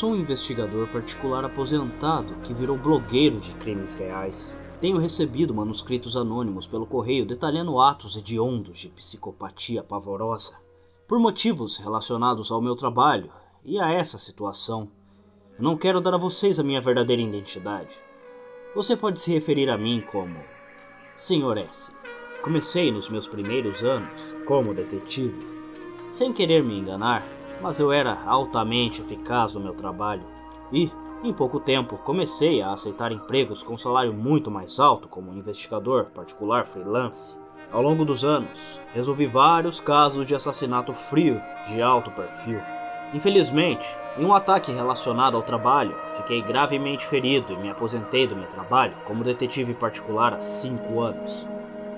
Sou um investigador particular aposentado que virou blogueiro de crimes reais. Tenho recebido manuscritos anônimos pelo correio detalhando atos hediondos de psicopatia pavorosa. Por motivos relacionados ao meu trabalho e a essa situação, eu não quero dar a vocês a minha verdadeira identidade. Você pode se referir a mim como Sr. S. Comecei nos meus primeiros anos como detetive, sem querer me enganar, mas eu era altamente eficaz no meu trabalho e, em pouco tempo, comecei a aceitar empregos com salário muito mais alto como investigador particular freelance. Ao longo dos anos, resolvi vários casos de assassinato frio de alto perfil. Infelizmente, em um ataque relacionado ao trabalho, fiquei gravemente ferido e me aposentei do meu trabalho como detetive particular há 5 anos.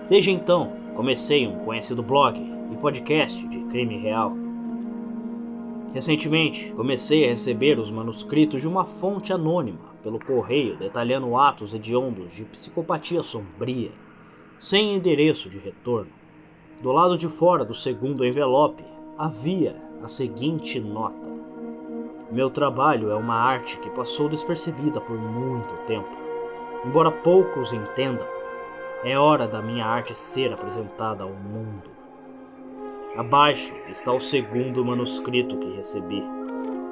Desde então, comecei um conhecido blog e podcast de crime real. Recentemente, comecei a receber os manuscritos de uma fonte anônima pelo correio detalhando atos hediondos de psicopatia sombria, sem endereço de retorno. Do lado de fora do segundo envelope havia a seguinte nota: Meu trabalho é uma arte que passou despercebida por muito tempo. Embora poucos entendam, é hora da minha arte ser apresentada ao mundo. Abaixo está o segundo manuscrito que recebi.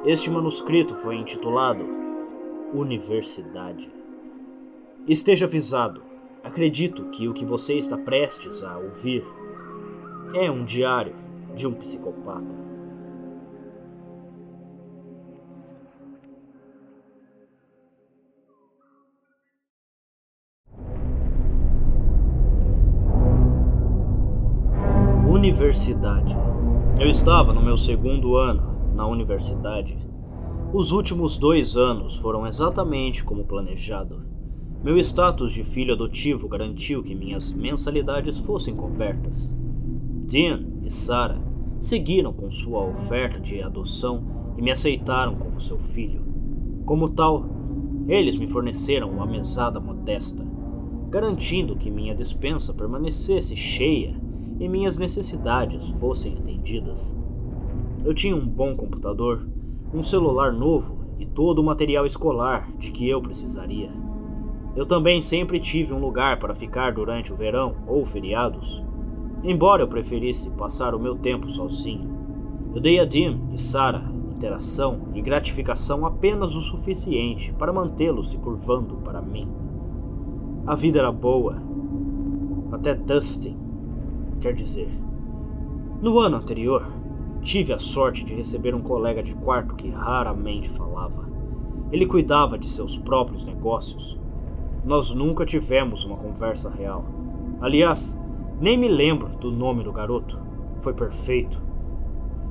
Este manuscrito foi intitulado Universidade. Esteja avisado, acredito que o que você está prestes a ouvir é um diário de um psicopata. Universidade. Eu estava no meu segundo ano na universidade. Os últimos dois anos foram exatamente como planejado. Meu status de filho adotivo garantiu que minhas mensalidades fossem cobertas. Dean e Sarah seguiram com sua oferta de adoção e me aceitaram como seu filho. Como tal, eles me forneceram uma mesada modesta, garantindo que minha despensa permanecesse cheia e minhas necessidades fossem atendidas. Eu tinha um bom computador, um celular novo e todo o material escolar de que eu precisaria. Eu também sempre tive um lugar para ficar durante o verão ou feriados, embora eu preferisse passar o meu tempo sozinho. Eu dei a Dim e Sarah interação e gratificação apenas o suficiente para mantê-los se curvando para mim. A vida era boa, até Dustin Quer dizer, no ano anterior, tive a sorte de receber um colega de quarto que raramente falava. Ele cuidava de seus próprios negócios. Nós nunca tivemos uma conversa real. Aliás, nem me lembro do nome do garoto. Foi perfeito.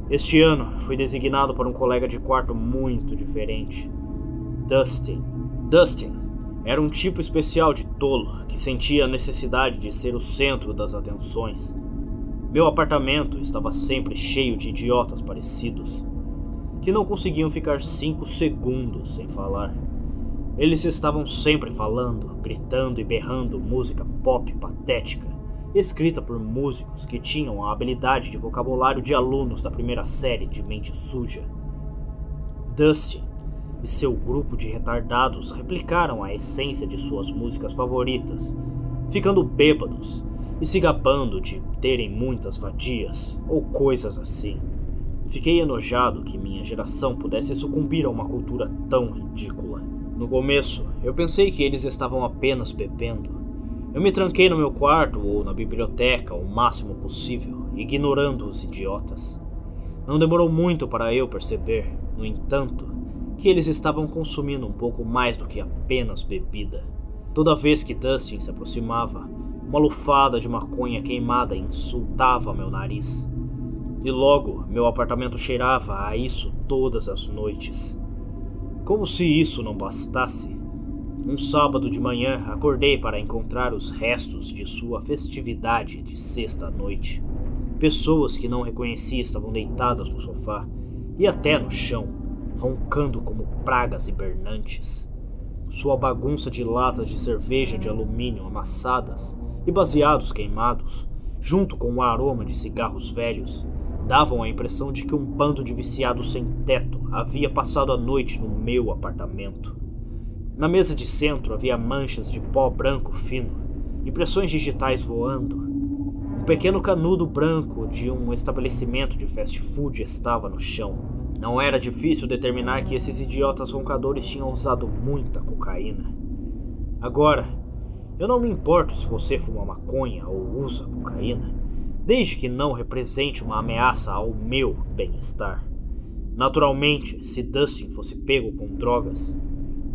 Este ano fui designado para um colega de quarto muito diferente. Dustin. Dustin era um tipo especial de tolo que sentia a necessidade de ser o centro das atenções. Meu apartamento estava sempre cheio de idiotas parecidos, que não conseguiam ficar cinco segundos sem falar. Eles estavam sempre falando, gritando e berrando música pop patética, escrita por músicos que tinham a habilidade de vocabulário de alunos da primeira série de mente suja. Dustin e seu grupo de retardados replicaram a essência de suas músicas favoritas, ficando bêbados e se gabando de terem muitas vadias ou coisas assim. Fiquei enojado que minha geração pudesse sucumbir a uma cultura tão ridícula. No começo, eu pensei que eles estavam apenas bebendo. Eu me tranquei no meu quarto ou na biblioteca o máximo possível, ignorando os idiotas. Não demorou muito para eu perceber, no entanto, que eles estavam consumindo um pouco mais do que apenas bebida. Toda vez que Dustin se aproximava, uma lufada de maconha queimada insultava meu nariz. E logo meu apartamento cheirava a isso todas as noites. Como se isso não bastasse, um sábado de manhã acordei para encontrar os restos de sua festividade de sexta-noite. Pessoas que não reconhecia estavam deitadas no sofá e até no chão roncando como pragas hibernantes. Sua bagunça de latas de cerveja de alumínio amassadas e baseados queimados, junto com o aroma de cigarros velhos, davam a impressão de que um bando de viciados sem teto havia passado a noite no meu apartamento. Na mesa de centro havia manchas de pó branco fino, impressões digitais voando. Um pequeno canudo branco de um estabelecimento de fast food estava no chão. Não era difícil determinar que esses idiotas roncadores tinham usado muita cocaína. Agora, eu não me importo se você fuma maconha ou usa cocaína, desde que não represente uma ameaça ao meu bem-estar. Naturalmente, se Dustin fosse pego com drogas,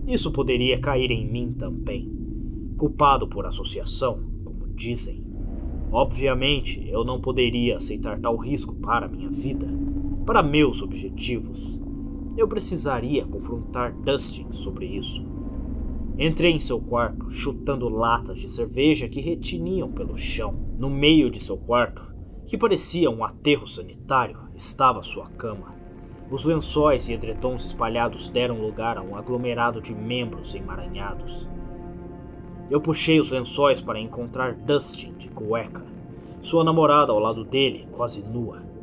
isso poderia cair em mim também, culpado por associação, como dizem. Obviamente, eu não poderia aceitar tal risco para minha vida, para meus objetivos. Eu precisaria confrontar Dustin sobre isso. Entrei em seu quarto, chutando latas de cerveja que retiniam pelo chão. No meio de seu quarto, que parecia um aterro sanitário, estava sua cama. Os lençóis e edredons espalhados deram lugar a um aglomerado de membros emaranhados. Eu puxei os lençóis para encontrar Dustin de cueca, sua namorada ao lado dele, quase nua.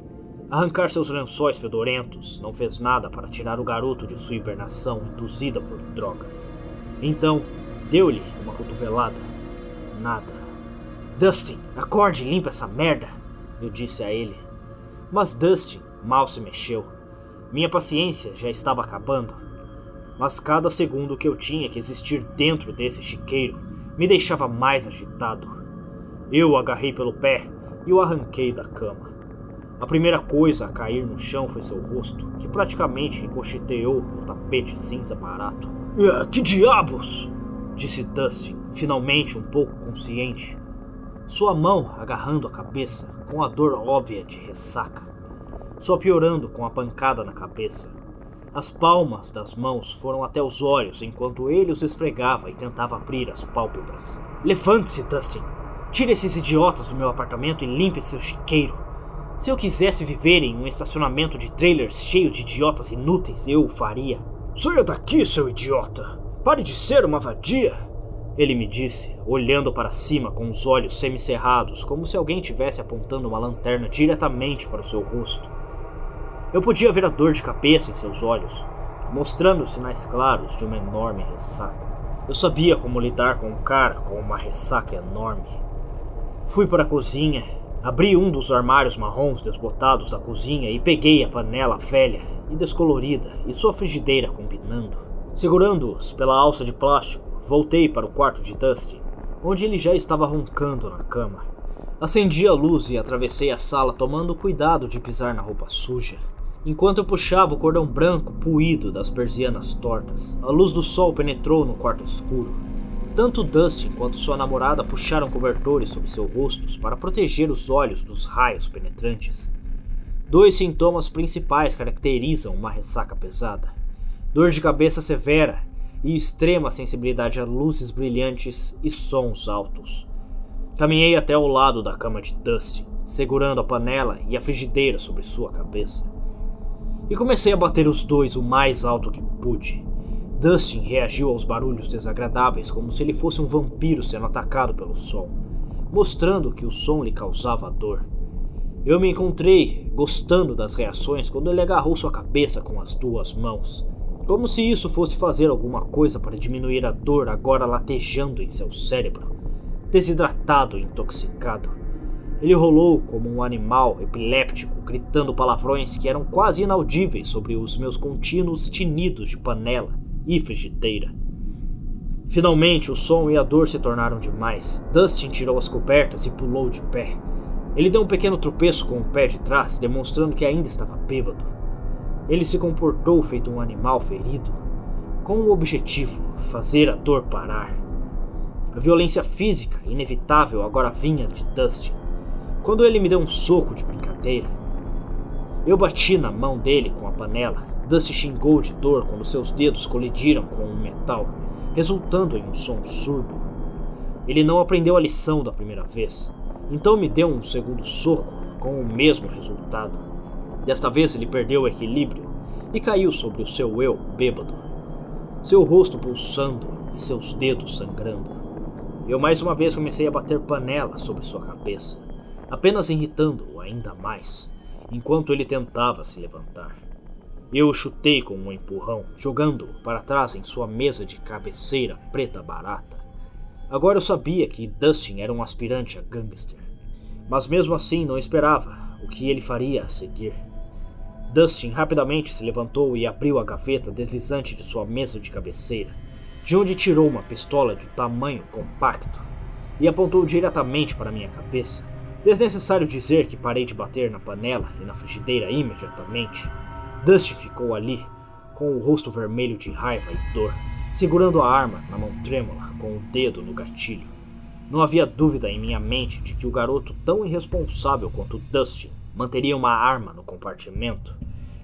Arrancar seus lençóis fedorentos não fez nada para tirar o garoto de sua hibernação induzida por drogas. Então, deu-lhe uma cotovelada. Nada. Dustin, acorde e limpa essa merda, eu disse a ele. Mas Dustin mal se mexeu. Minha paciência já estava acabando. Mas cada segundo que eu tinha que existir dentro desse chiqueiro me deixava mais agitado. Eu o agarrei pelo pé e o arranquei da cama. A primeira coisa a cair no chão foi seu rosto, que praticamente ricocheteou no tapete cinza barato. Ah, que diabos! disse Dustin, finalmente um pouco consciente. Sua mão agarrando a cabeça, com a dor óbvia de ressaca, só piorando com a pancada na cabeça. As palmas das mãos foram até os olhos enquanto ele os esfregava e tentava abrir as pálpebras. Levante-se, Dustin! Tire esses idiotas do meu apartamento e limpe seu chiqueiro. Se eu quisesse viver em um estacionamento de trailers cheio de idiotas inúteis, eu o faria. Saia daqui, seu idiota! Pare de ser uma vadia! Ele me disse, olhando para cima com os olhos semicerrados, como se alguém tivesse apontando uma lanterna diretamente para o seu rosto. Eu podia ver a dor de cabeça em seus olhos, mostrando sinais claros de uma enorme ressaca. Eu sabia como lidar com um cara com uma ressaca enorme. Fui para a cozinha, abri um dos armários marrons desbotados da cozinha e peguei a panela velha e descolorida e sua frigideira combinando. Segurando-os pela alça de plástico, voltei para o quarto de Dusty, onde ele já estava roncando na cama. Acendi a luz e atravessei a sala tomando cuidado de pisar na roupa suja. Enquanto eu puxava o cordão branco puído das persianas tortas, a luz do sol penetrou no quarto escuro. Tanto Dustin quanto sua namorada puxaram cobertores sobre seus rostos para proteger os olhos dos raios penetrantes. Dois sintomas principais caracterizam uma ressaca pesada: dor de cabeça severa e extrema sensibilidade a luzes brilhantes e sons altos. Caminhei até ao lado da cama de Dustin, segurando a panela e a frigideira sobre sua cabeça. E comecei a bater os dois o mais alto que pude. Dustin reagiu aos barulhos desagradáveis como se ele fosse um vampiro sendo atacado pelo sol, mostrando que o som lhe causava dor. Eu me encontrei gostando das reações quando ele agarrou sua cabeça com as duas mãos, como se isso fosse fazer alguma coisa para diminuir a dor agora latejando em seu cérebro. Desidratado e intoxicado, ele rolou como um animal epiléptico, gritando palavrões que eram quase inaudíveis sobre os meus contínuos tinidos de panela e frigideira. Finalmente, o som e a dor se tornaram demais. Dustin tirou as cobertas e pulou de pé. Ele deu um pequeno tropeço com o pé de trás, demonstrando que ainda estava bêbado. Ele se comportou feito um animal ferido, com o objetivo fazer a dor parar. A violência física inevitável agora vinha de Dustin. Quando ele me deu um soco de brincadeira, eu bati na mão dele com a panela. Dusty xingou de dor quando seus dedos colidiram com o metal, resultando em um som surdo. Ele não aprendeu a lição da primeira vez. Então me deu um segundo soco com o mesmo resultado. Desta vez ele perdeu o equilíbrio e caiu sobre o seu eu bêbado, seu rosto pulsando e seus dedos sangrando. Eu mais uma vez comecei a bater panela sobre sua cabeça, apenas irritando-o ainda mais, enquanto ele tentava se levantar. Eu o chutei com um empurrão, jogando-o para trás em sua mesa de cabeceira preta barata. Agora eu sabia que Dustin era um aspirante a gangster, mas mesmo assim não esperava o que ele faria a seguir. Dustin rapidamente se levantou e abriu a gaveta deslizante de sua mesa de cabeceira, de onde tirou uma pistola de tamanho compacto e apontou diretamente para minha cabeça. Desnecessário dizer que parei de bater na panela e na frigideira imediatamente. Dustin ficou ali, com o rosto vermelho de raiva e dor, segurando a arma na mão trêmula com o dedo no gatilho. Não havia dúvida em minha mente de que o garoto tão irresponsável quanto Dustin manteria uma arma no compartimento.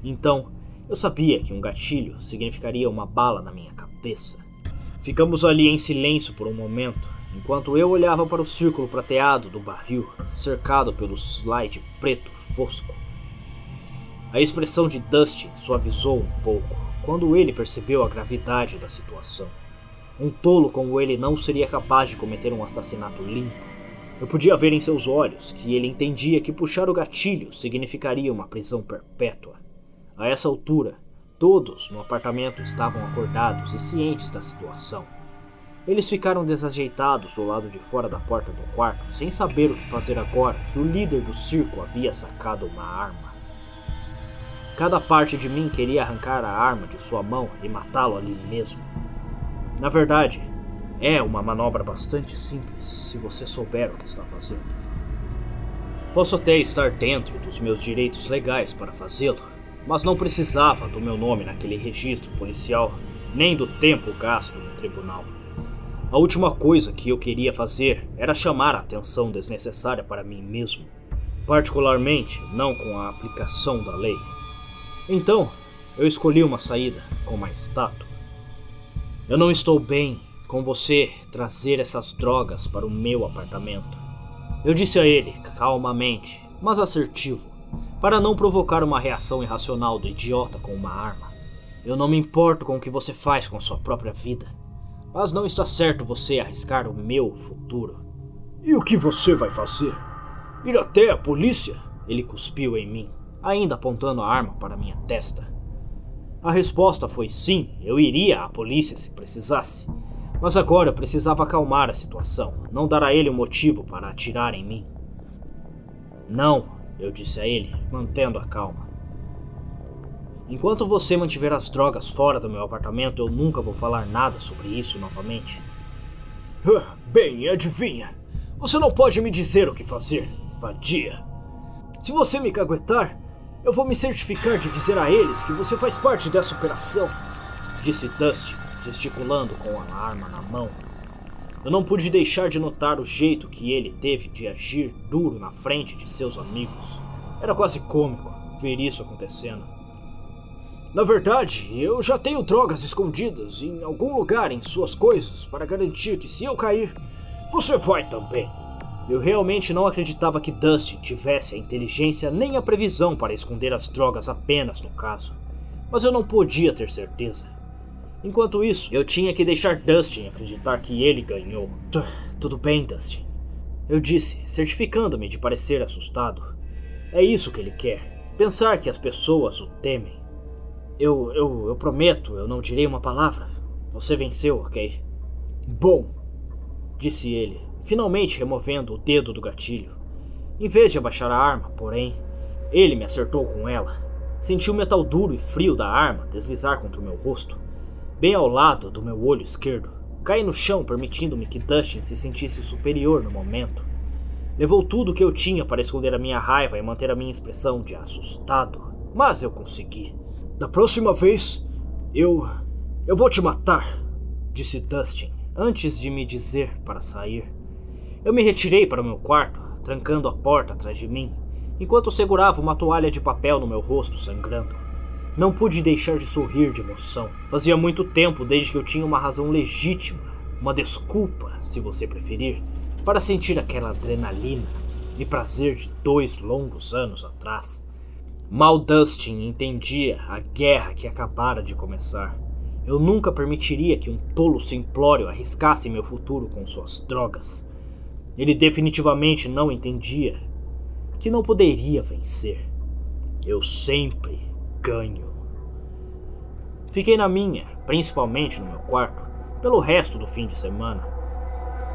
Então, eu sabia que um gatilho significaria uma bala na minha cabeça. Ficamos ali em silêncio por um momento, enquanto eu olhava para o círculo prateado do barril, cercado pelo slide preto fosco. A expressão de Dustin suavizou um pouco quando ele percebeu a gravidade da situação. Um tolo como ele não seria capaz de cometer um assassinato limpo. Eu podia ver em seus olhos que ele entendia que puxar o gatilho significaria uma prisão perpétua. A essa altura, todos no apartamento estavam acordados e cientes da situação. Eles ficaram desajeitados do lado de fora da porta do quarto, sem saber o que fazer agora que o líder do circo havia sacado uma arma. Cada parte de mim queria arrancar a arma de sua mão e matá-lo ali mesmo. Na verdade, é uma manobra bastante simples se você souber o que está fazendo. Posso até estar dentro dos meus direitos legais para fazê-lo, mas não precisava do meu nome naquele registro policial, nem do tempo gasto no tribunal. A última coisa que eu queria fazer era chamar a atenção desnecessária para mim mesmo, particularmente não com a aplicação da lei. Então, eu escolhi uma saída com mais tato. Eu não estou bem com você trazer essas drogas para o meu apartamento. Eu disse a ele, calmamente, mas assertivo, para não provocar uma reação irracional do idiota com uma arma. Eu não me importo com o que você faz com sua própria vida, mas não está certo você arriscar o meu futuro. E o que você vai fazer? Ir até a polícia? Ele cuspiu em mim, ainda apontando a arma para minha testa. A resposta foi sim, eu iria à polícia se precisasse. Mas agora eu precisava acalmar a situação, não dar a ele um motivo para atirar em mim. Não, eu disse a ele, mantendo a calma. Enquanto você mantiver as drogas fora do meu apartamento, eu nunca vou falar nada sobre isso novamente. Bem, adivinha. Você não pode me dizer o que fazer, vadia. Se você me caguetar, eu vou me certificar de dizer a eles que você faz parte dessa operação, disse Dusty, gesticulando com a arma na mão. Eu não pude deixar de notar o jeito que ele teve de agir duro na frente de seus amigos. Era quase cômico ver isso acontecendo. Na verdade, eu já tenho drogas escondidas em algum lugar em suas coisas para garantir que se eu cair, você vai também. Eu realmente não acreditava que Dustin tivesse a inteligência nem a previsão para esconder as drogas apenas no caso, mas eu não podia ter certeza. Enquanto isso, eu tinha que deixar Dustin acreditar que ele ganhou. Tudo bem, Dustin. Eu disse, certificando-me de parecer assustado. É isso que ele quer. Pensar que as pessoas o temem. Eu, eu, eu prometo, eu não direi uma palavra. Você venceu, ok? Bom, disse ele, finalmente removendo o dedo do gatilho. Em vez de abaixar a arma, porém, ele me acertou com ela. Senti o metal duro e frio da arma deslizar contra o meu rosto bem ao lado do meu olho esquerdo. Caí no chão, permitindo-me que Dustin se sentisse superior no momento. Levou tudo o que eu tinha para esconder a minha raiva e manter a minha expressão de assustado, mas eu consegui. Da próxima vez, eu. eu vou te matar, disse Dustin, antes de me dizer para sair. Eu me retirei para o meu quarto, trancando a porta atrás de mim, enquanto segurava uma toalha de papel no meu rosto sangrando. Não pude deixar de sorrir de emoção. Fazia muito tempo desde que eu tinha uma razão legítima, uma desculpa, se você preferir, para sentir aquela adrenalina e prazer de dois longos anos atrás. Mal Dustin entendia a guerra que acabara de começar. Eu nunca permitiria que um tolo simplório arriscasse meu futuro com suas drogas. Ele definitivamente não entendia que não poderia vencer. Eu sempre ganho. Fiquei na minha, principalmente no meu quarto, pelo resto do fim de semana.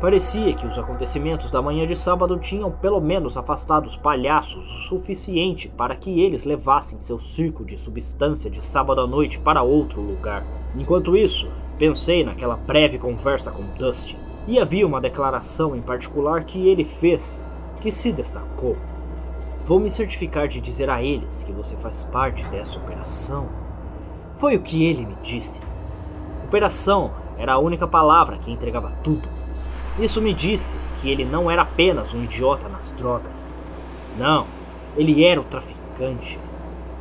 Parecia que os acontecimentos da manhã de sábado tinham pelo menos afastado os palhaços o suficiente para que eles levassem seu circo de substância de sábado à noite para outro lugar. Enquanto isso, pensei naquela breve conversa com Dustin, e havia uma declaração em particular que ele fez que se destacou. Vou me certificar de dizer a eles que você faz parte dessa operação. Foi o que ele me disse. Operação era a única palavra que entregava tudo. Isso me disse que ele não era apenas um idiota nas drogas. Não, ele era o traficante.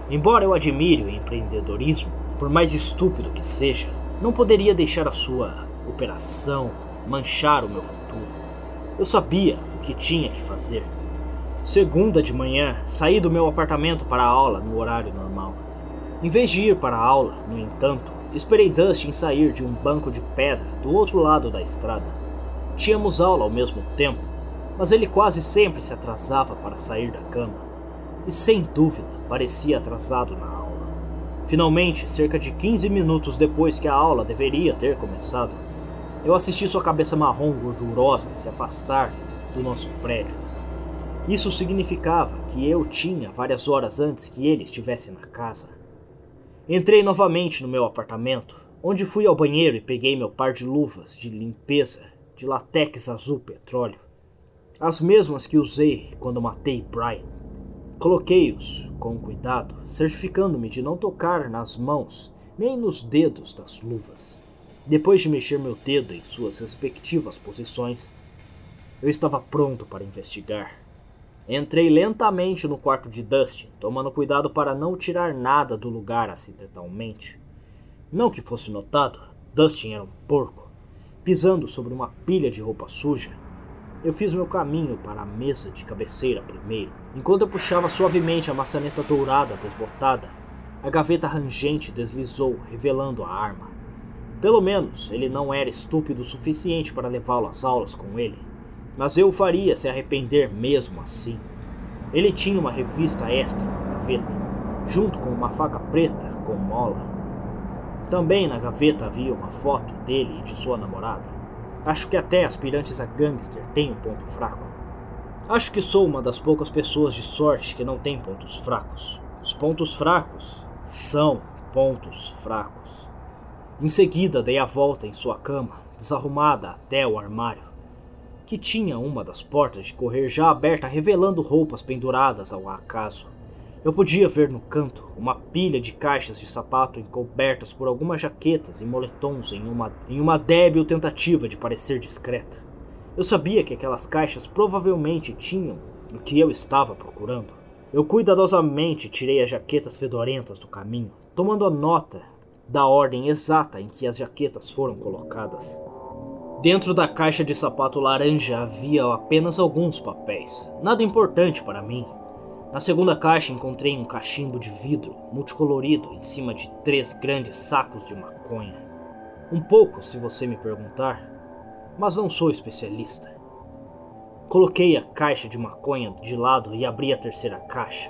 Embora eu admire o empreendedorismo, por mais estúpido que seja, não poderia deixar a sua operação manchar o meu futuro. Eu sabia o que tinha que fazer. Segunda de manhã, saí do meu apartamento para a aula no horário normal. Em vez de ir para a aula, no entanto, esperei Dustin sair de um banco de pedra do outro lado da estrada. Tínhamos aula ao mesmo tempo, mas ele quase sempre se atrasava para sair da cama, e sem dúvida parecia atrasado na aula. Finalmente, cerca de 15 minutos depois que a aula deveria ter começado, eu assisti sua cabeça marrom gordurosa se afastar do nosso prédio. Isso significava que eu tinha várias horas antes que ele estivesse na casa. Entrei novamente no meu apartamento, onde fui ao banheiro e peguei meu par de luvas de limpeza de latex azul petróleo, as mesmas que usei quando matei Brian. Coloquei-os com cuidado, certificando-me de não tocar nas mãos nem nos dedos das luvas. Depois de mexer meu dedo em suas respectivas posições, eu estava pronto para investigar. Entrei lentamente no quarto de Dustin, tomando cuidado para não tirar nada do lugar acidentalmente. Não que fosse notado, Dustin era um porco Pisando sobre uma pilha de roupa suja, eu fiz meu caminho para a mesa de cabeceira primeiro. Enquanto eu puxava suavemente a maçaneta dourada desbotada, a gaveta rangente deslizou, revelando a arma. Pelo menos ele não era estúpido o suficiente para levá-lo às aulas com ele, mas eu o faria se arrepender mesmo assim. Ele tinha uma revista extra na gaveta, junto com uma faca preta com mola. Também na gaveta havia uma foto dele e de sua namorada. Acho que até aspirantes a gangster têm um ponto fraco. Acho que sou uma das poucas pessoas de sorte que não tem pontos fracos. Os pontos fracos são pontos fracos. Em seguida, dei a volta em sua cama, desarrumada até o armário, que tinha uma das portas de correr já aberta, revelando roupas penduradas ao acaso. Eu podia ver no canto uma pilha de caixas de sapato encobertas por algumas jaquetas e moletons em uma, em uma débil tentativa de parecer discreta. Eu sabia que aquelas caixas provavelmente tinham o que eu estava procurando. Eu cuidadosamente tirei as jaquetas fedorentas do caminho, tomando a nota da ordem exata em que as jaquetas foram colocadas. Dentro da caixa de sapato laranja havia apenas alguns papéis, nada importante para mim, na segunda caixa encontrei um cachimbo de vidro multicolorido em cima de três grandes sacos de maconha. Um pouco, se você me perguntar, mas não sou especialista. Coloquei a caixa de maconha de lado e abri a terceira caixa.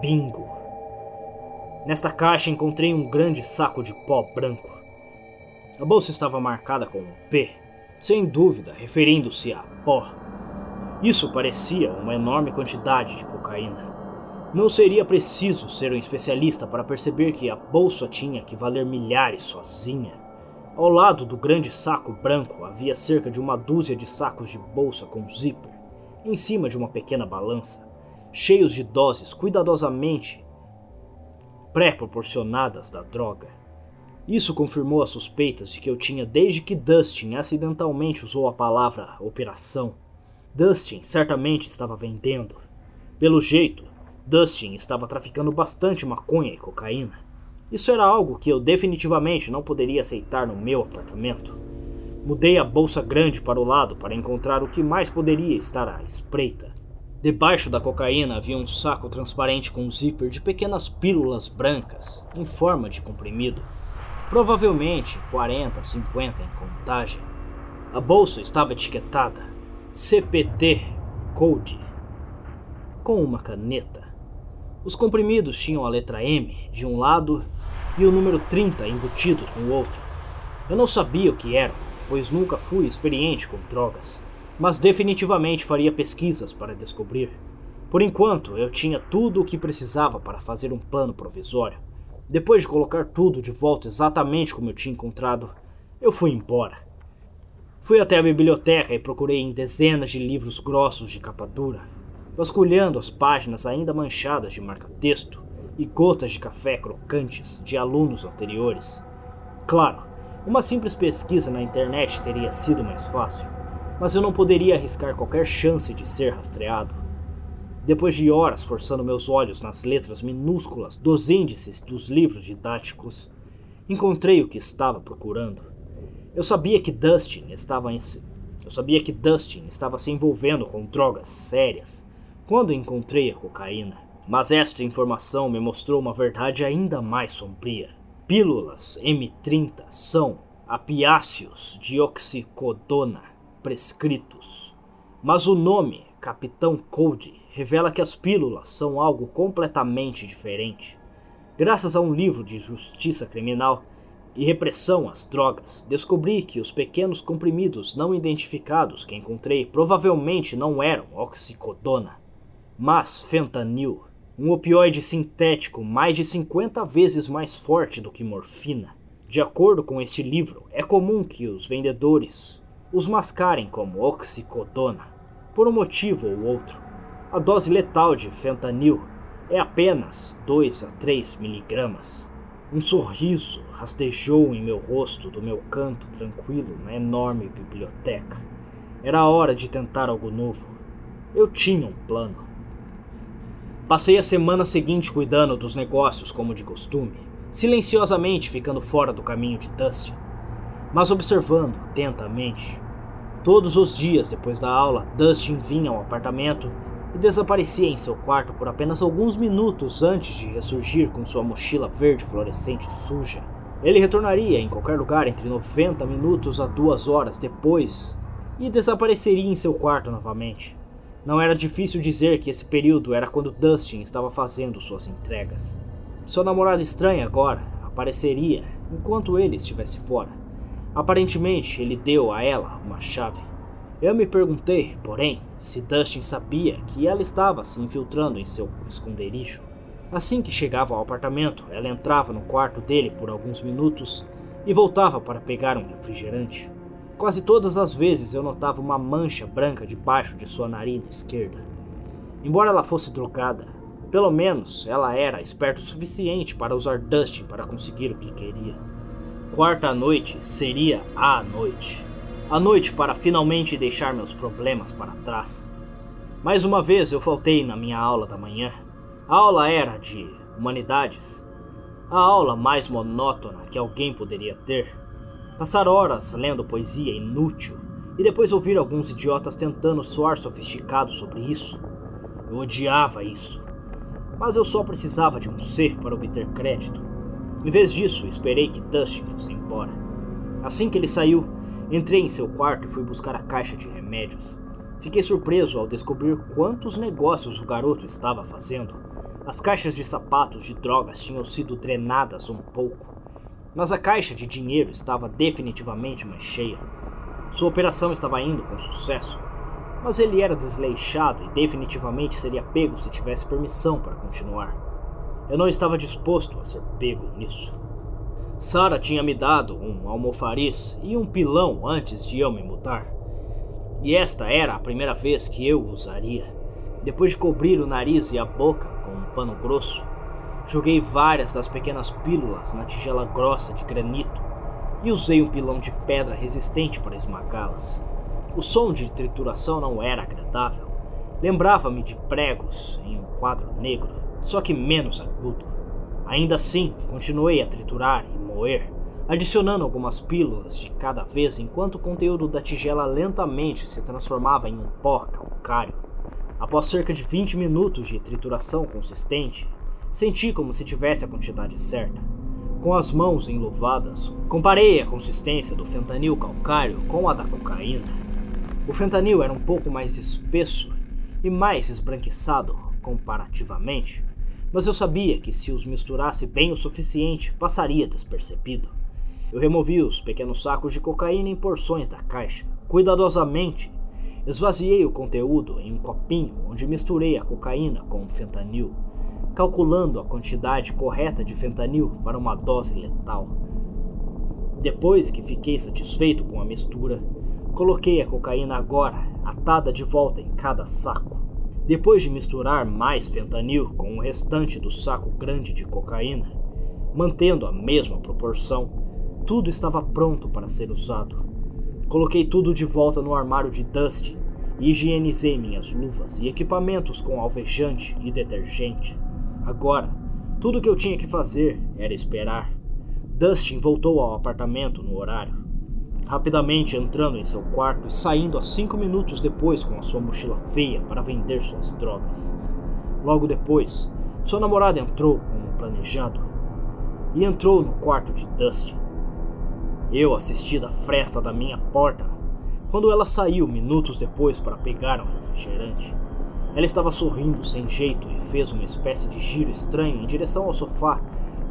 Bingo! Nesta caixa encontrei um grande saco de pó branco. A bolsa estava marcada com um P, sem dúvida referindo-se a pó. Isso parecia uma enorme quantidade de cocaína. Não seria preciso ser um especialista para perceber que a bolsa tinha que valer milhares sozinha. Ao lado do grande saco branco havia cerca de uma dúzia de sacos de bolsa com zíper, em cima de uma pequena balança, cheios de doses cuidadosamente pré-proporcionadas da droga. Isso confirmou as suspeitas de que eu tinha desde que Dustin acidentalmente usou a palavra operação Dustin certamente estava vendendo. Pelo jeito, Dustin estava traficando bastante maconha e cocaína. Isso era algo que eu definitivamente não poderia aceitar no meu apartamento. Mudei a bolsa grande para o lado para encontrar o que mais poderia estar à espreita. Debaixo da cocaína havia um saco transparente com um zíper de pequenas pílulas brancas, em forma de comprimido. Provavelmente 40, 50 em contagem. A bolsa estava etiquetada CPT Code com uma caneta. Os comprimidos tinham a letra M de um lado e o número 30 embutidos no outro. Eu não sabia o que eram, pois nunca fui experiente com drogas, mas definitivamente faria pesquisas para descobrir. Por enquanto, eu tinha tudo o que precisava para fazer um plano provisório. Depois de colocar tudo de volta exatamente como eu tinha encontrado, eu fui embora. Fui até a biblioteca e procurei em dezenas de livros grossos de capa dura, vasculhando as páginas ainda manchadas de marca-texto e gotas de café crocantes de alunos anteriores. Claro, uma simples pesquisa na internet teria sido mais fácil, mas eu não poderia arriscar qualquer chance de ser rastreado. Depois de horas forçando meus olhos nas letras minúsculas dos índices dos livros didáticos, encontrei o que estava procurando. Eu sabia que Dustin estava em... Eu sabia que Dustin estava se envolvendo com drogas sérias quando encontrei a cocaína. Mas esta informação me mostrou uma verdade ainda mais sombria. Pílulas M30 são apiáceos de oxicodona prescritos. Mas o nome Capitão Cold revela que as pílulas são algo completamente diferente. Graças a um livro de justiça criminal, e repressão às drogas, descobri que os pequenos comprimidos não identificados que encontrei provavelmente não eram oxicodona, mas fentanil, um opioide sintético mais de 50 vezes mais forte do que morfina. De acordo com este livro, é comum que os vendedores os mascarem como oxicodona, por um motivo ou outro. A dose letal de fentanil é apenas 2 a 3 miligramas. Um sorriso rastejou em meu rosto do meu canto tranquilo na enorme biblioteca. Era a hora de tentar algo novo. Eu tinha um plano. Passei a semana seguinte cuidando dos negócios como de costume, silenciosamente ficando fora do caminho de Dustin, mas observando atentamente. Todos os dias depois da aula, Dustin vinha ao apartamento e desaparecia em seu quarto por apenas alguns minutos antes de ressurgir com sua mochila verde fluorescente suja. Ele retornaria em qualquer lugar entre 90 minutos a 2 horas depois e desapareceria em seu quarto novamente. Não era difícil dizer que esse período era quando Dustin estava fazendo suas entregas. Sua namorada estranha agora apareceria enquanto ele estivesse fora. Aparentemente, ele deu a ela uma chave. Eu me perguntei, porém, se Dustin sabia que ela estava se infiltrando em seu esconderijo. Assim que chegava ao apartamento, ela entrava no quarto dele por alguns minutos e voltava para pegar um refrigerante. Quase todas as vezes eu notava uma mancha branca debaixo de sua narina esquerda. Embora ela fosse drogada, pelo menos ela era esperta o suficiente para usar Dustin para conseguir o que queria. Quarta noite seria a noite a noite para finalmente deixar meus problemas para trás. Mais uma vez eu faltei na minha aula da manhã. A aula era de humanidades. A aula mais monótona que alguém poderia ter. Passar horas lendo poesia inútil e depois ouvir alguns idiotas tentando soar sofisticados sobre isso. Eu odiava isso. Mas eu só precisava de um ser para obter crédito. Em vez disso, esperei que Dustin fosse embora. Assim que ele saiu, Entrei em seu quarto e fui buscar a caixa de remédios. Fiquei surpreso ao descobrir quantos negócios o garoto estava fazendo. As caixas de sapatos de drogas tinham sido drenadas um pouco, mas a caixa de dinheiro estava definitivamente mais cheia. Sua operação estava indo com sucesso, mas ele era desleixado e definitivamente seria pego se tivesse permissão para continuar. Eu não estava disposto a ser pego nisso. Sara tinha me dado um almofariz e um pilão antes de eu me mudar. E esta era a primeira vez que eu usaria. Depois de cobrir o nariz e a boca pano grosso, joguei várias das pequenas pílulas na tigela grossa de granito e usei um pilão de pedra resistente para esmagá-las. O som de trituração não era agradável. Lembrava-me de pregos em um quadro negro, só que menos agudo. Ainda assim, continuei a triturar e moer, adicionando algumas pílulas de cada vez enquanto o conteúdo da tigela lentamente se transformava em um pó calcário. Após cerca de 20 minutos de trituração consistente, senti como se tivesse a quantidade certa. Com as mãos enluvadas, comparei a consistência do fentanil calcário com a da cocaína. O fentanil era um pouco mais espesso e mais esbranquiçado comparativamente, mas eu sabia que se os misturasse bem o suficiente, passaria despercebido. Eu removi os pequenos sacos de cocaína em porções da caixa, cuidadosamente. Esvaziei o conteúdo em um copinho onde misturei a cocaína com o fentanil, calculando a quantidade correta de fentanil para uma dose letal. Depois que fiquei satisfeito com a mistura, coloquei a cocaína agora atada de volta em cada saco. Depois de misturar mais fentanil com o restante do saco grande de cocaína, mantendo a mesma proporção, tudo estava pronto para ser usado. Coloquei tudo de volta no armário de Dustin e higienizei minhas luvas e equipamentos com alvejante e detergente. Agora, tudo o que eu tinha que fazer era esperar. Dustin voltou ao apartamento no horário rapidamente entrando em seu quarto e saindo a cinco minutos depois com a sua mochila feia para vender suas drogas. Logo depois, sua namorada entrou como planejado e entrou no quarto de Dustin. Eu assisti da fresta da minha porta quando ela saiu minutos depois para pegar um refrigerante. Ela estava sorrindo sem jeito e fez uma espécie de giro estranho em direção ao sofá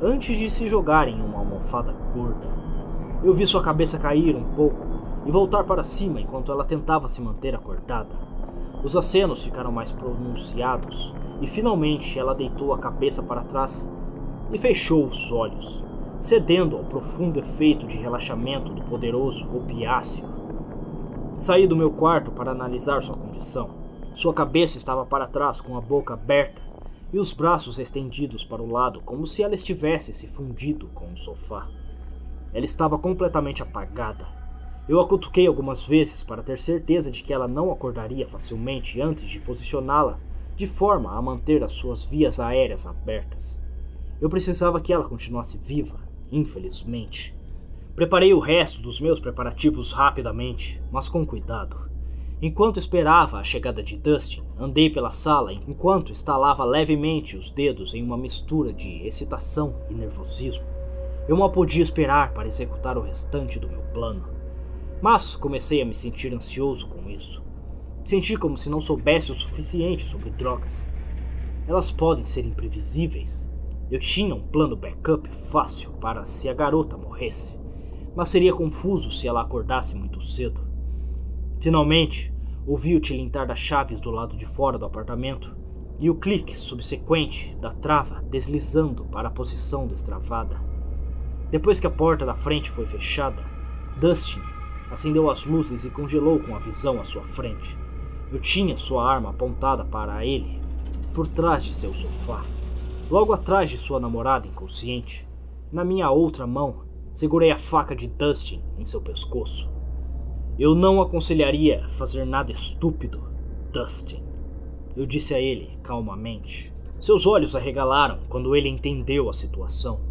antes de se jogar em uma almofada gorda. Eu vi sua cabeça cair um pouco e voltar para cima enquanto ela tentava se manter acordada. Os acenos ficaram mais pronunciados e finalmente ela deitou a cabeça para trás e fechou os olhos, cedendo ao profundo efeito de relaxamento do poderoso opiáceo. Saí do meu quarto para analisar sua condição. Sua cabeça estava para trás com a boca aberta e os braços estendidos para o lado, como se ela estivesse se fundido com o sofá. Ela estava completamente apagada. Eu a cutuquei algumas vezes para ter certeza de que ela não acordaria facilmente antes de posicioná-la de forma a manter as suas vias aéreas abertas. Eu precisava que ela continuasse viva, infelizmente. Preparei o resto dos meus preparativos rapidamente, mas com cuidado. Enquanto esperava a chegada de Dustin, andei pela sala enquanto estalava levemente os dedos em uma mistura de excitação e nervosismo. Eu mal podia esperar para executar o restante do meu plano. Mas comecei a me sentir ansioso com isso. Senti como se não soubesse o suficiente sobre drogas. Elas podem ser imprevisíveis. Eu tinha um plano backup fácil para se a garota morresse, mas seria confuso se ela acordasse muito cedo. Finalmente, ouvi o tilintar das chaves do lado de fora do apartamento e o clique subsequente da trava deslizando para a posição destravada. Depois que a porta da frente foi fechada, Dustin acendeu as luzes e congelou com a visão à sua frente. Eu tinha sua arma apontada para ele, por trás de seu sofá, logo atrás de sua namorada inconsciente. Na minha outra mão, segurei a faca de Dustin em seu pescoço. Eu não aconselharia fazer nada estúpido, Dustin. Eu disse a ele calmamente. Seus olhos arregalaram quando ele entendeu a situação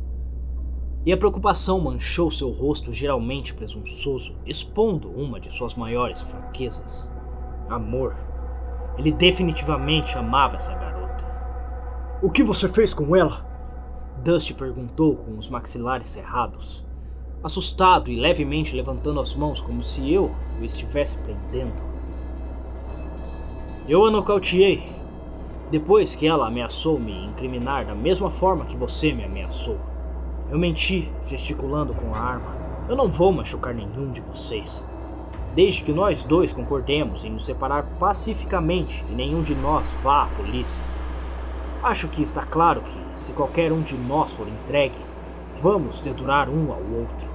e a preocupação manchou seu rosto geralmente presunçoso, expondo uma de suas maiores fraquezas: amor. Ele definitivamente amava essa garota. O que você fez com ela? Dusty perguntou com os maxilares cerrados, assustado e levemente levantando as mãos como se eu o estivesse prendendo. Eu a nocauteei, depois que ela ameaçou me incriminar da mesma forma que você me ameaçou. Eu menti, gesticulando com a arma. Eu não vou machucar nenhum de vocês. Desde que nós dois concordemos em nos separar pacificamente e nenhum de nós vá à polícia. Acho que está claro que, se qualquer um de nós for entregue, vamos dedurar um ao outro.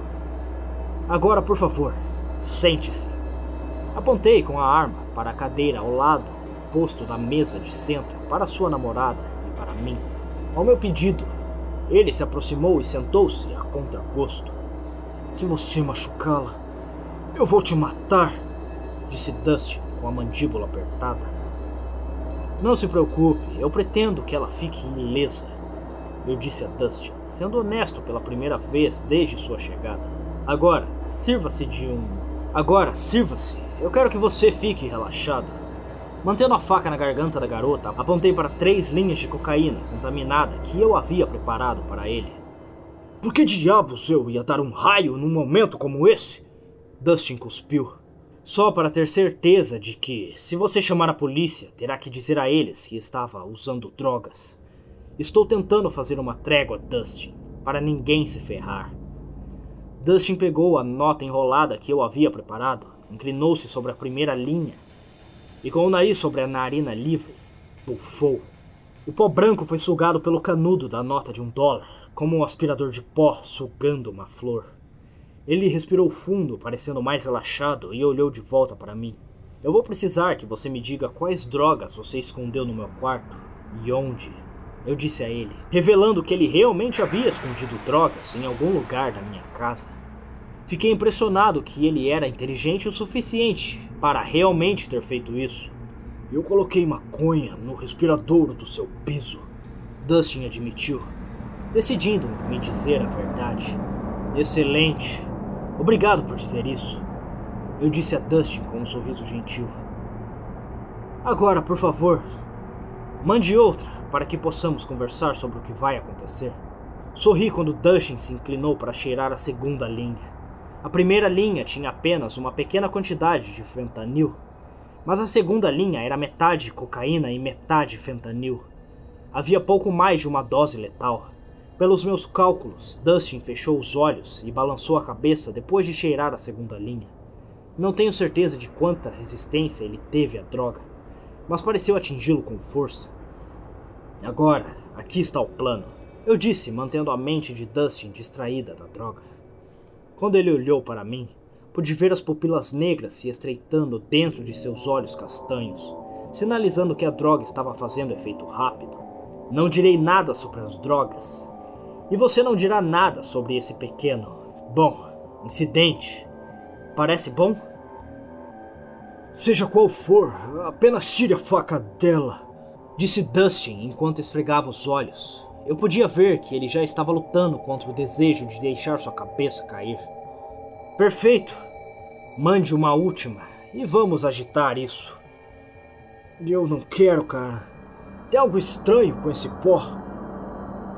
Agora, por favor, sente-se. Apontei com a arma para a cadeira ao lado oposto da mesa de centro para sua namorada e para mim. Ao meu pedido, ele se aproximou e sentou-se a contragosto. Se você machucá-la, eu vou te matar, disse Dustin com a mandíbula apertada. Não se preocupe, eu pretendo que ela fique ilesa, eu disse a Dustin, sendo honesto pela primeira vez desde sua chegada. Agora, sirva-se de um. Agora, sirva-se. Eu quero que você fique relaxado. Mantendo a faca na garganta da garota, apontei para três linhas de cocaína contaminada que eu havia preparado para ele. Por que diabos eu ia dar um raio num momento como esse? Dustin cuspiu. Só para ter certeza de que, se você chamar a polícia, terá que dizer a eles que estava usando drogas. Estou tentando fazer uma trégua, Dustin, para ninguém se ferrar. Dustin pegou a nota enrolada que eu havia preparado, inclinou-se sobre a primeira linha e, com o nariz sobre a narina livre, bufou. O pó branco foi sugado pelo canudo da nota de um dólar, como um aspirador de pó sugando uma flor. Ele respirou fundo, parecendo mais relaxado, e olhou de volta para mim. Eu vou precisar que você me diga quais drogas você escondeu no meu quarto e onde. Eu disse a ele, revelando que ele realmente havia escondido drogas em algum lugar da minha casa. Fiquei impressionado que ele era inteligente o suficiente para realmente ter feito isso. Eu coloquei maconha no respiradouro do seu piso, Dustin admitiu, decidindo me dizer a verdade. Excelente. Obrigado por dizer isso. Eu disse a Dustin com um sorriso gentil. Agora, por favor, mande outra para que possamos conversar sobre o que vai acontecer. Sorri quando Dustin se inclinou para cheirar a segunda linha. A primeira linha tinha apenas uma pequena quantidade de fentanil, mas a segunda linha era metade cocaína e metade fentanil. Havia pouco mais de uma dose letal. Pelos meus cálculos, Dustin fechou os olhos e balançou a cabeça depois de cheirar a segunda linha. Não tenho certeza de quanta resistência ele teve à droga, mas pareceu atingi-lo com força. Agora, aqui está o plano, eu disse, mantendo a mente de Dustin distraída da droga. Quando ele olhou para mim, pude ver as pupilas negras se estreitando dentro de seus olhos castanhos, sinalizando que a droga estava fazendo efeito rápido. Não direi nada sobre as drogas, e você não dirá nada sobre esse pequeno, bom, incidente. Parece bom? Seja qual for, apenas tire a faca dela, disse Dustin enquanto esfregava os olhos. Eu podia ver que ele já estava lutando contra o desejo de deixar sua cabeça cair. Perfeito. Mande uma última e vamos agitar isso. Eu não quero, cara. Tem algo estranho com esse pó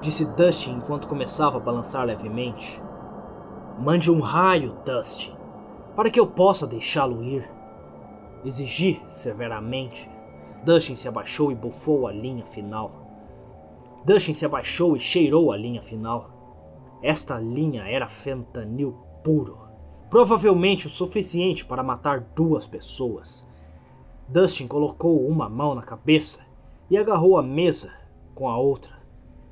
disse Dustin enquanto começava a balançar levemente. Mande um raio, Dustin, para que eu possa deixá-lo ir. Exigi severamente. Dustin se abaixou e bufou a linha final. Dustin se abaixou e cheirou a linha final. Esta linha era fentanil puro, provavelmente o suficiente para matar duas pessoas. Dustin colocou uma mão na cabeça e agarrou a mesa com a outra.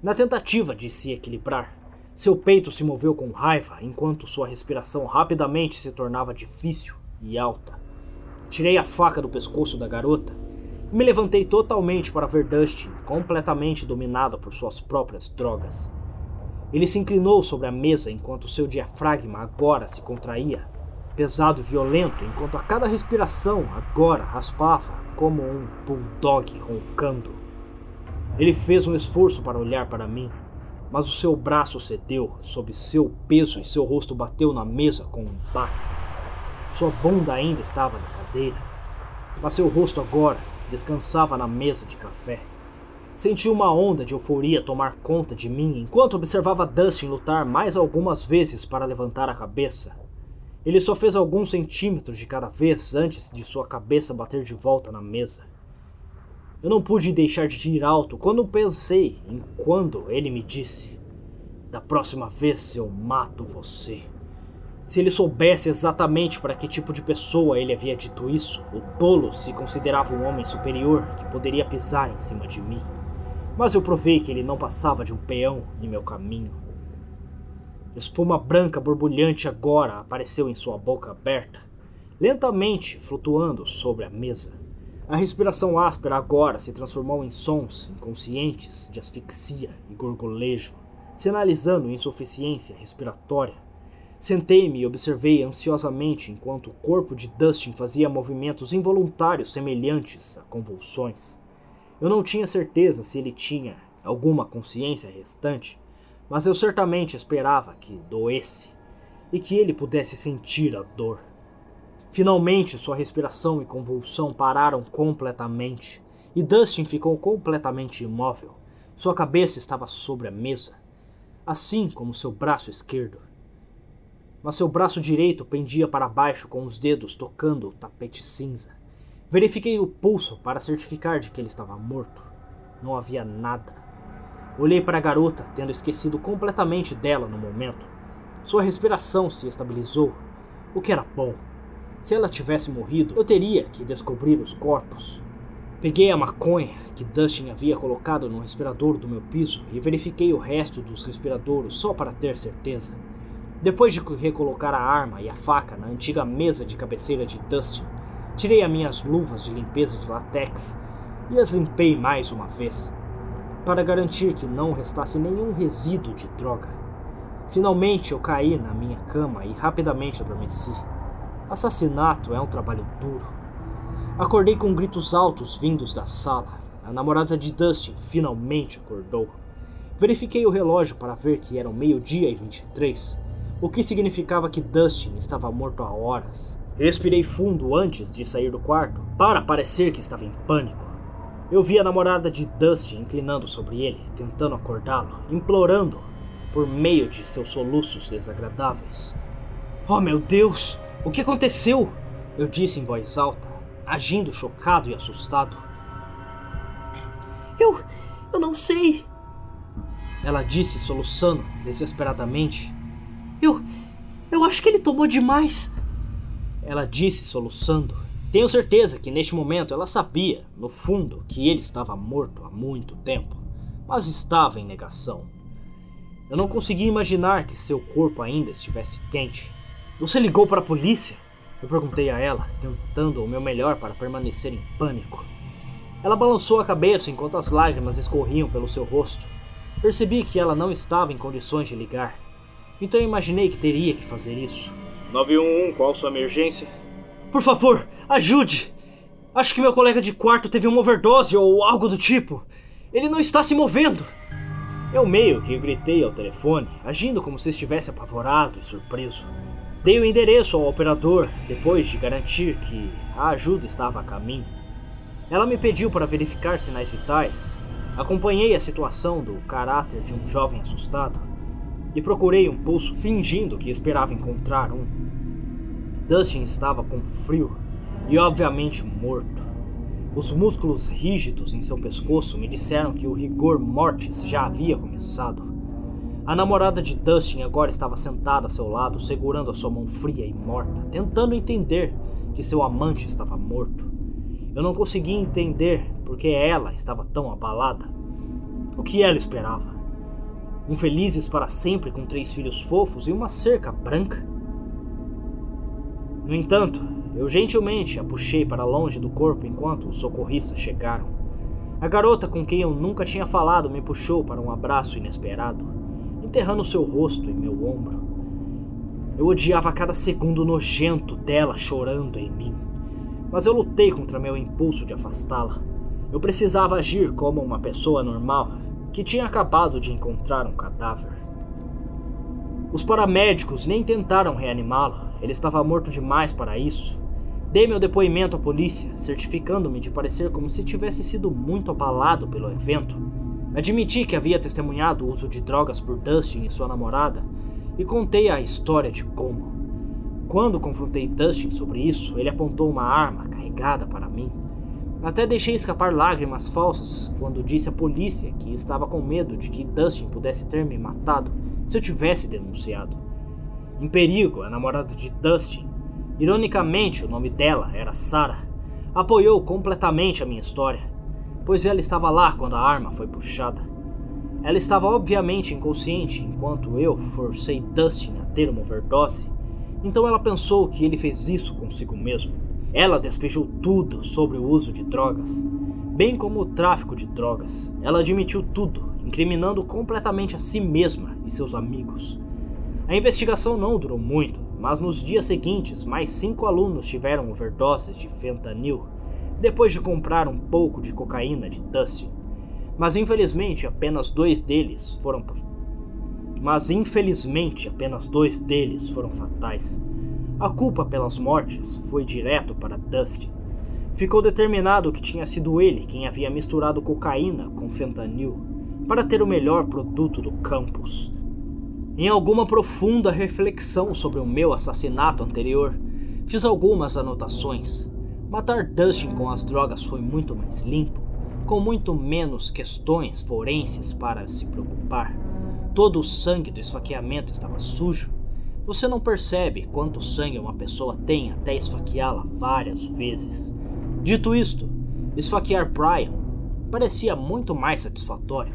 Na tentativa de se equilibrar, seu peito se moveu com raiva enquanto sua respiração rapidamente se tornava difícil e alta. Tirei a faca do pescoço da garota e me levantei totalmente para ver Dustin completamente dominado por suas próprias drogas. Ele se inclinou sobre a mesa enquanto seu diafragma agora se contraía, pesado e violento, enquanto a cada respiração agora raspava como um bulldog roncando. Ele fez um esforço para olhar para mim, mas o seu braço cedeu sob seu peso e seu rosto bateu na mesa com um baque. Sua bunda ainda estava na cadeira, mas seu rosto agora descansava na mesa de café. Senti uma onda de euforia tomar conta de mim enquanto observava Dustin lutar mais algumas vezes para levantar a cabeça. Ele só fez alguns centímetros de cada vez antes de sua cabeça bater de volta na mesa. Eu não pude deixar de ir alto quando pensei em quando ele me disse: Da próxima vez eu mato você. Se ele soubesse exatamente para que tipo de pessoa ele havia dito isso, o tolo se considerava um homem superior que poderia pisar em cima de mim. Mas eu provei que ele não passava de um peão em meu caminho. Espuma branca borbulhante agora apareceu em sua boca aberta, lentamente flutuando sobre a mesa. A respiração áspera agora se transformou em sons inconscientes de asfixia e gorgolejo, sinalizando insuficiência respiratória. Sentei-me e observei ansiosamente enquanto o corpo de Dustin fazia movimentos involuntários semelhantes a convulsões. Eu não tinha certeza se ele tinha alguma consciência restante, mas eu certamente esperava que doesse e que ele pudesse sentir a dor. Finalmente, sua respiração e convulsão pararam completamente, e Dustin ficou completamente imóvel. Sua cabeça estava sobre a mesa, assim como seu braço esquerdo. Mas seu braço direito pendia para baixo com os dedos tocando o tapete cinza. Verifiquei o pulso para certificar de que ele estava morto. Não havia nada. Olhei para a garota, tendo esquecido completamente dela no momento. Sua respiração se estabilizou, o que era bom. Se ela tivesse morrido, eu teria que descobrir os corpos. Peguei a maconha que Dustin havia colocado no respirador do meu piso e verifiquei o resto dos respiradouros só para ter certeza. Depois de recolocar a arma e a faca na antiga mesa de cabeceira de Dustin, tirei as minhas luvas de limpeza de latex e as limpei mais uma vez para garantir que não restasse nenhum resíduo de droga. Finalmente eu caí na minha cama e rapidamente adormeci. Assassinato é um trabalho duro. Acordei com gritos altos vindos da sala. A namorada de Dustin finalmente acordou. Verifiquei o relógio para ver que eram meio-dia e 23, o que significava que Dustin estava morto há horas. Respirei fundo antes de sair do quarto, para parecer que estava em pânico. Eu vi a namorada de Dustin inclinando sobre ele, tentando acordá-lo, implorando por meio de seus soluços desagradáveis. Oh meu Deus! O que aconteceu? Eu disse em voz alta, agindo chocado e assustado. Eu. eu não sei. Ela disse, soluçando desesperadamente. Eu. eu acho que ele tomou demais. Ela disse, soluçando. Tenho certeza que neste momento ela sabia, no fundo, que ele estava morto há muito tempo, mas estava em negação. Eu não conseguia imaginar que seu corpo ainda estivesse quente. Você ligou para a polícia? Eu perguntei a ela, tentando o meu melhor para permanecer em pânico. Ela balançou a cabeça enquanto as lágrimas escorriam pelo seu rosto. Percebi que ela não estava em condições de ligar, então imaginei que teria que fazer isso. 911, qual sua emergência? Por favor, ajude! Acho que meu colega de quarto teve uma overdose ou algo do tipo. Ele não está se movendo. Eu meio que gritei ao telefone, agindo como se estivesse apavorado e surpreso. Dei o endereço ao operador depois de garantir que a ajuda estava a caminho. Ela me pediu para verificar sinais vitais. Acompanhei a situação do caráter de um jovem assustado e procurei um pulso fingindo que esperava encontrar um. Dustin estava com frio e obviamente morto. Os músculos rígidos em seu pescoço me disseram que o rigor mortis já havia começado. A namorada de Dustin agora estava sentada a seu lado, segurando a sua mão fria e morta, tentando entender que seu amante estava morto. Eu não conseguia entender porque ela estava tão abalada. O que ela esperava? Um felizes para sempre com três filhos fofos e uma cerca branca? No entanto, eu gentilmente a puxei para longe do corpo enquanto os socorristas chegaram. A garota com quem eu nunca tinha falado me puxou para um abraço inesperado, enterrando seu rosto em meu ombro. Eu odiava cada segundo nojento dela chorando em mim, mas eu lutei contra meu impulso de afastá-la. Eu precisava agir como uma pessoa normal que tinha acabado de encontrar um cadáver. Os paramédicos nem tentaram reanimá-lo, ele estava morto demais para isso. Dei meu depoimento à polícia, certificando-me de parecer como se tivesse sido muito abalado pelo evento. Admiti que havia testemunhado o uso de drogas por Dustin e sua namorada e contei a história de como. Quando confrontei Dustin sobre isso, ele apontou uma arma carregada para mim. Até deixei escapar lágrimas falsas quando disse à polícia que estava com medo de que Dustin pudesse ter me matado se eu tivesse denunciado. Em perigo, a namorada de Dustin, ironicamente o nome dela era Sarah, apoiou completamente a minha história, pois ela estava lá quando a arma foi puxada. Ela estava obviamente inconsciente enquanto eu forcei Dustin a ter uma overdose, então ela pensou que ele fez isso consigo mesmo. Ela despejou tudo sobre o uso de drogas, bem como o tráfico de drogas. Ela admitiu tudo, incriminando completamente a si mesma e seus amigos. A investigação não durou muito, mas nos dias seguintes, mais cinco alunos tiveram overdoses de fentanil depois de comprar um pouco de cocaína de Dustin. Mas infelizmente apenas dois deles foram mas infelizmente apenas dois deles foram fatais. A culpa pelas mortes foi direto para Dustin. Ficou determinado que tinha sido ele quem havia misturado cocaína com fentanil para ter o melhor produto do campus. Em alguma profunda reflexão sobre o meu assassinato anterior, fiz algumas anotações. Matar Dustin com as drogas foi muito mais limpo, com muito menos questões forenses para se preocupar. Todo o sangue do esfaqueamento estava sujo. Você não percebe quanto sangue uma pessoa tem até esfaqueá-la várias vezes. Dito isto, esfaquear Brian parecia muito mais satisfatório.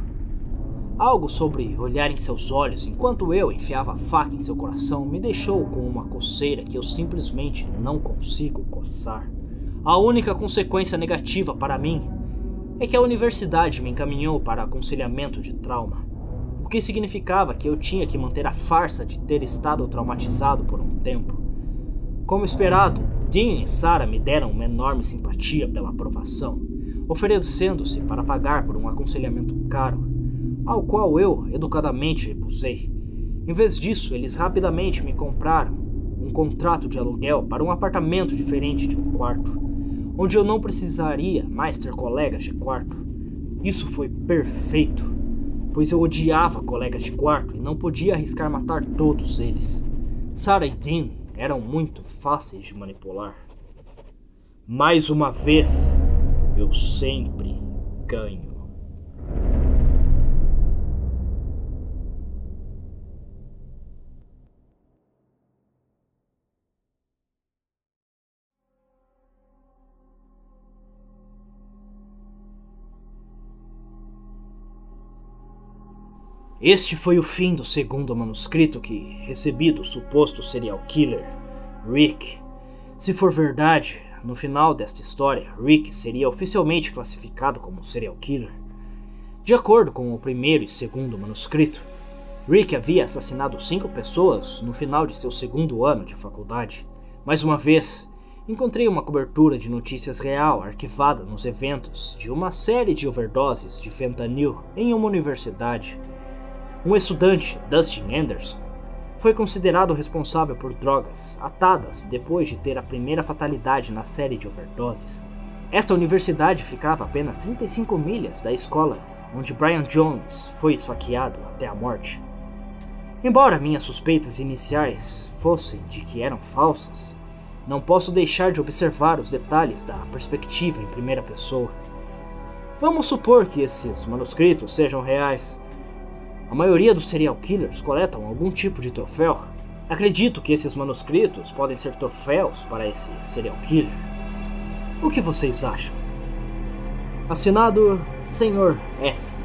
Algo sobre olhar em seus olhos enquanto eu enfiava a faca em seu coração me deixou com uma coceira que eu simplesmente não consigo coçar. A única consequência negativa para mim é que a universidade me encaminhou para aconselhamento de trauma, o que significava que eu tinha que manter a farsa de ter estado traumatizado por um tempo. Como esperado, Dean e Sarah me deram uma enorme simpatia pela aprovação, oferecendo-se para pagar por um aconselhamento caro ao qual eu educadamente recusei. Em vez disso, eles rapidamente me compraram um contrato de aluguel para um apartamento diferente de um quarto, onde eu não precisaria mais ter colegas de quarto. Isso foi perfeito, pois eu odiava colegas de quarto e não podia arriscar matar todos eles. Sarah e Dean eram muito fáceis de manipular. Mais uma vez, eu sempre ganho. Este foi o fim do segundo manuscrito que recebi do suposto serial killer, Rick. Se for verdade, no final desta história, Rick seria oficialmente classificado como serial killer. De acordo com o primeiro e segundo manuscrito, Rick havia assassinado cinco pessoas no final de seu segundo ano de faculdade. Mais uma vez, encontrei uma cobertura de notícias real arquivada nos eventos de uma série de overdoses de fentanil em uma universidade um estudante, Dustin Anderson, foi considerado responsável por drogas atadas depois de ter a primeira fatalidade na série de overdoses. Esta universidade ficava a apenas 35 milhas da escola onde Brian Jones foi esfaqueado até a morte. Embora minhas suspeitas iniciais fossem de que eram falsas, não posso deixar de observar os detalhes da perspectiva em primeira pessoa. Vamos supor que esses manuscritos sejam reais a maioria dos serial killers coletam algum tipo de troféu. Acredito que esses manuscritos podem ser troféus para esse serial killer. O que vocês acham? Assinado Senhor S.